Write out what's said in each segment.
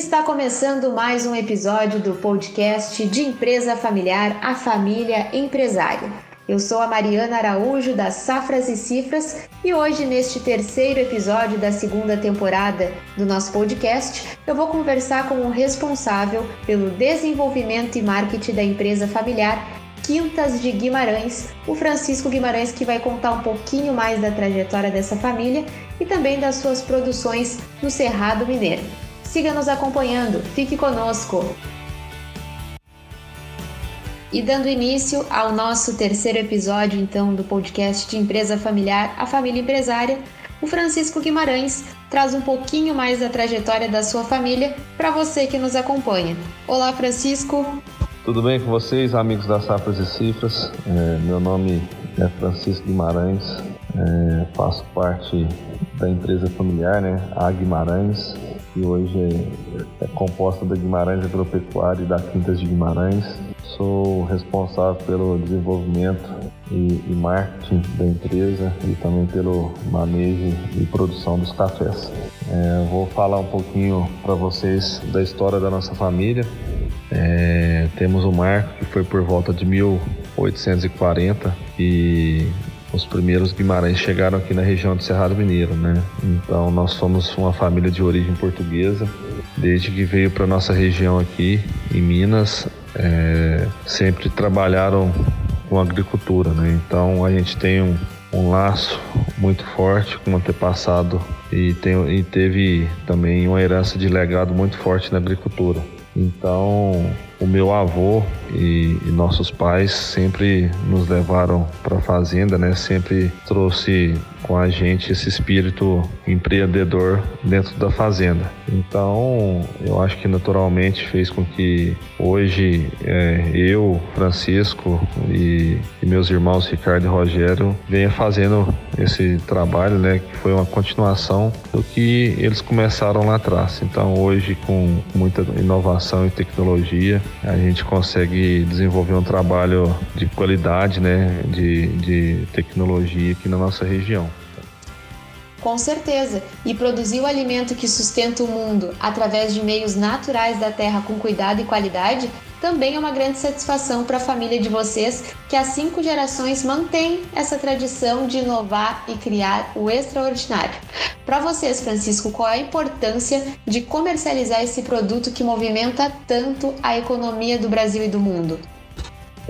Está começando mais um episódio do podcast de empresa familiar A Família Empresária. Eu sou a Mariana Araújo das Safras e Cifras e hoje, neste terceiro episódio da segunda temporada do nosso podcast, eu vou conversar com o responsável pelo desenvolvimento e marketing da empresa familiar Quintas de Guimarães, o Francisco Guimarães, que vai contar um pouquinho mais da trajetória dessa família e também das suas produções no Cerrado Mineiro. Siga nos acompanhando, fique conosco! E dando início ao nosso terceiro episódio, então, do podcast de Empresa Familiar, a Família Empresária, o Francisco Guimarães traz um pouquinho mais da trajetória da sua família para você que nos acompanha. Olá, Francisco! Tudo bem com vocês, amigos das Safras e Cifras? É, meu nome é Francisco Guimarães, é, faço parte da empresa familiar, né, a Guimarães, que hoje é, é composta da Guimarães Agropecuária e da Quintas de Guimarães. Sou responsável pelo desenvolvimento e, e marketing da empresa e também pelo manejo e produção dos cafés. É, vou falar um pouquinho para vocês da história da nossa família. É, temos o Marco, que foi por volta de 1840 e os primeiros Guimarães chegaram aqui na região do Cerrado Mineiro, né? Então nós somos uma família de origem portuguesa. Desde que veio para nossa região aqui, em Minas, é, sempre trabalharam com agricultura, né? Então a gente tem um, um laço muito forte com o antepassado e, tem, e teve também uma herança de legado muito forte na agricultura. Então, o meu avô e, e nossos pais sempre nos levaram para a fazenda, né? Sempre trouxe com a gente esse espírito empreendedor dentro da fazenda. Então, eu acho que naturalmente fez com que hoje é, eu, Francisco e, e, meus irmãos Ricardo e Rogério venha fazendo esse trabalho, né? Que foi uma continuação do que eles começaram lá atrás. Então, hoje com muita inovação e tecnologia, a gente consegue desenvolver um trabalho de qualidade, né, de, de tecnologia aqui na nossa região. Com certeza, e produzir o alimento que sustenta o mundo através de meios naturais da terra com cuidado e qualidade também é uma grande satisfação para a família de vocês que há cinco gerações mantém essa tradição de inovar e criar o extraordinário. Para vocês, Francisco, qual é a importância de comercializar esse produto que movimenta tanto a economia do Brasil e do mundo?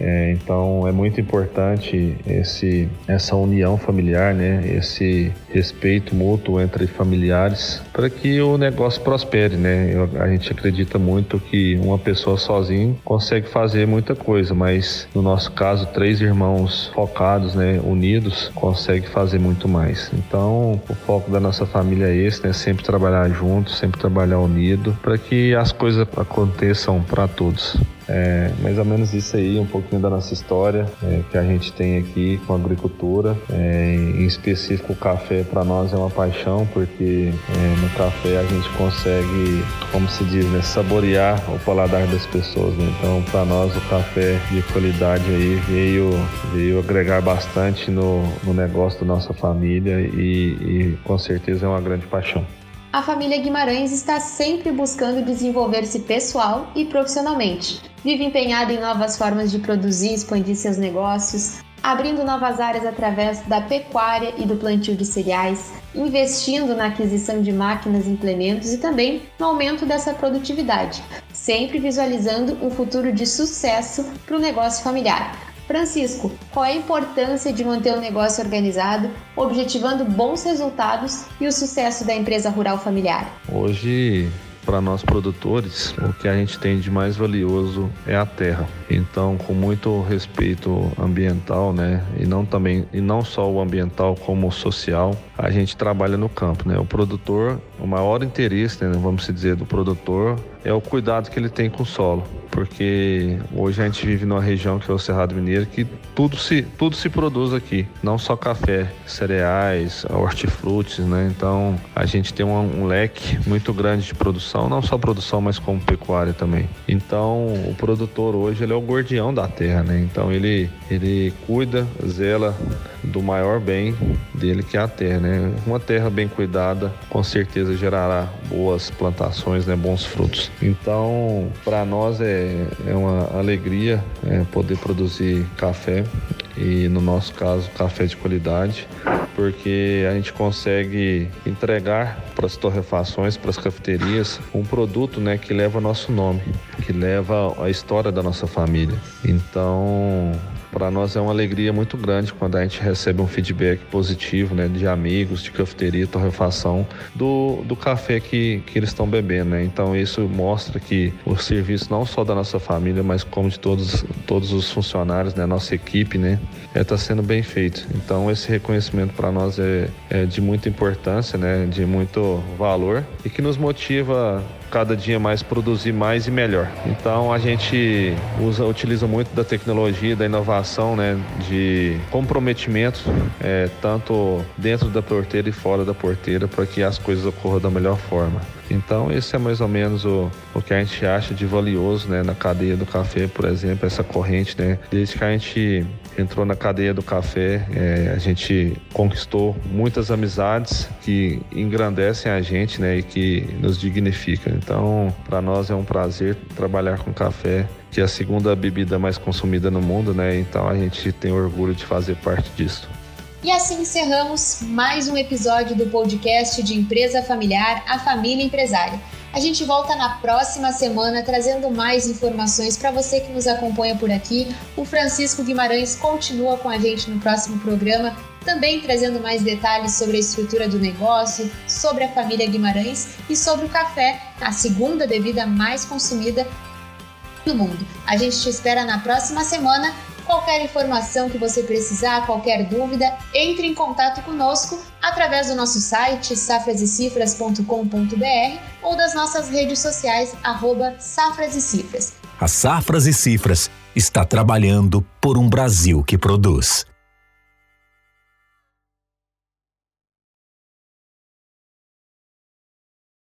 É, então é muito importante esse, essa união familiar, né? esse respeito mútuo entre familiares para que o negócio prospere. Né? Eu, a gente acredita muito que uma pessoa sozinha consegue fazer muita coisa, mas no nosso caso, três irmãos focados, né, unidos, consegue fazer muito mais. Então o foco da nossa família é esse, né? sempre trabalhar junto, sempre trabalhar unido para que as coisas aconteçam para todos. É, mais ou menos isso aí, um pouquinho da nossa história é, que a gente tem aqui com a agricultura. É, em específico, o café para nós é uma paixão, porque é, no café a gente consegue, como se diz, né, saborear o paladar das pessoas. Né? Então, para nós, o café de qualidade aí veio, veio agregar bastante no, no negócio da nossa família e, e com certeza é uma grande paixão a família Guimarães está sempre buscando desenvolver-se pessoal e profissionalmente. Vive empenhada em novas formas de produzir e expandir seus negócios, abrindo novas áreas através da pecuária e do plantio de cereais, investindo na aquisição de máquinas e implementos e também no aumento dessa produtividade, sempre visualizando um futuro de sucesso para o negócio familiar. Francisco, qual é a importância de manter o negócio organizado, objetivando bons resultados e o sucesso da empresa rural familiar? Hoje, para nós produtores, o que a gente tem de mais valioso é a terra. Então, com muito respeito ambiental, né, e não também e não só o ambiental como o social, a gente trabalha no campo, né? O produtor, o maior interesse, né, vamos dizer, do produtor é o cuidado que ele tem com o solo. porque hoje a gente vive numa região que é o Cerrado Mineiro que tudo se, tudo se produz aqui, não só café, cereais, hortifrutis, né? Então a gente tem um, um leque muito grande de produção, não só produção, mas como pecuária também. Então o produtor hoje ele é o guardião da terra, né? Então ele, ele cuida, zela do maior bem dele que é a terra, né? Uma terra bem cuidada com certeza gerará boas plantações, né? Bons frutos. Então para nós é, é uma alegria é, poder produzir café e no nosso caso café de qualidade, porque a gente consegue entregar para as torrefações, para as cafeterias, um produto né, que leva nosso nome, que leva a história da nossa família. Então, para nós é uma alegria muito grande quando a gente recebe um feedback positivo, né, de amigos, de cafeteria, torrefação, do, do café que, que eles estão bebendo, né? Então isso mostra que o serviço não só da nossa família, mas como de todos, todos os funcionários, né, nossa equipe, né, está é, tá sendo bem feito. Então esse reconhecimento para nós é, é de muita importância, né, de muito valor e que nos motiva cada dia mais produzir mais e melhor. Então a gente usa, utiliza muito da tecnologia, da inovação, né, de comprometimento, é, tanto dentro da porteira e fora da porteira, para que as coisas ocorram da melhor forma. Então, esse é mais ou menos o, o que a gente acha de valioso né, na cadeia do café, por exemplo, essa corrente. Né? Desde que a gente entrou na cadeia do café, é, a gente conquistou muitas amizades que engrandecem a gente né, e que nos dignificam. Então, para nós é um prazer trabalhar com café que é a segunda bebida mais consumida no mundo, né? Então a gente tem orgulho de fazer parte disso. E assim encerramos mais um episódio do podcast de Empresa Familiar, a Família Empresária. A gente volta na próxima semana trazendo mais informações para você que nos acompanha por aqui. O Francisco Guimarães continua com a gente no próximo programa, também trazendo mais detalhes sobre a estrutura do negócio, sobre a família Guimarães e sobre o café, a segunda bebida mais consumida do mundo. A gente te espera na próxima semana Qualquer informação que você precisar, qualquer dúvida, entre em contato conosco através do nosso site safrasecifras.com.br ou das nossas redes sociais arroba Safras e Cifras. A Safras e Cifras está trabalhando por um Brasil que produz.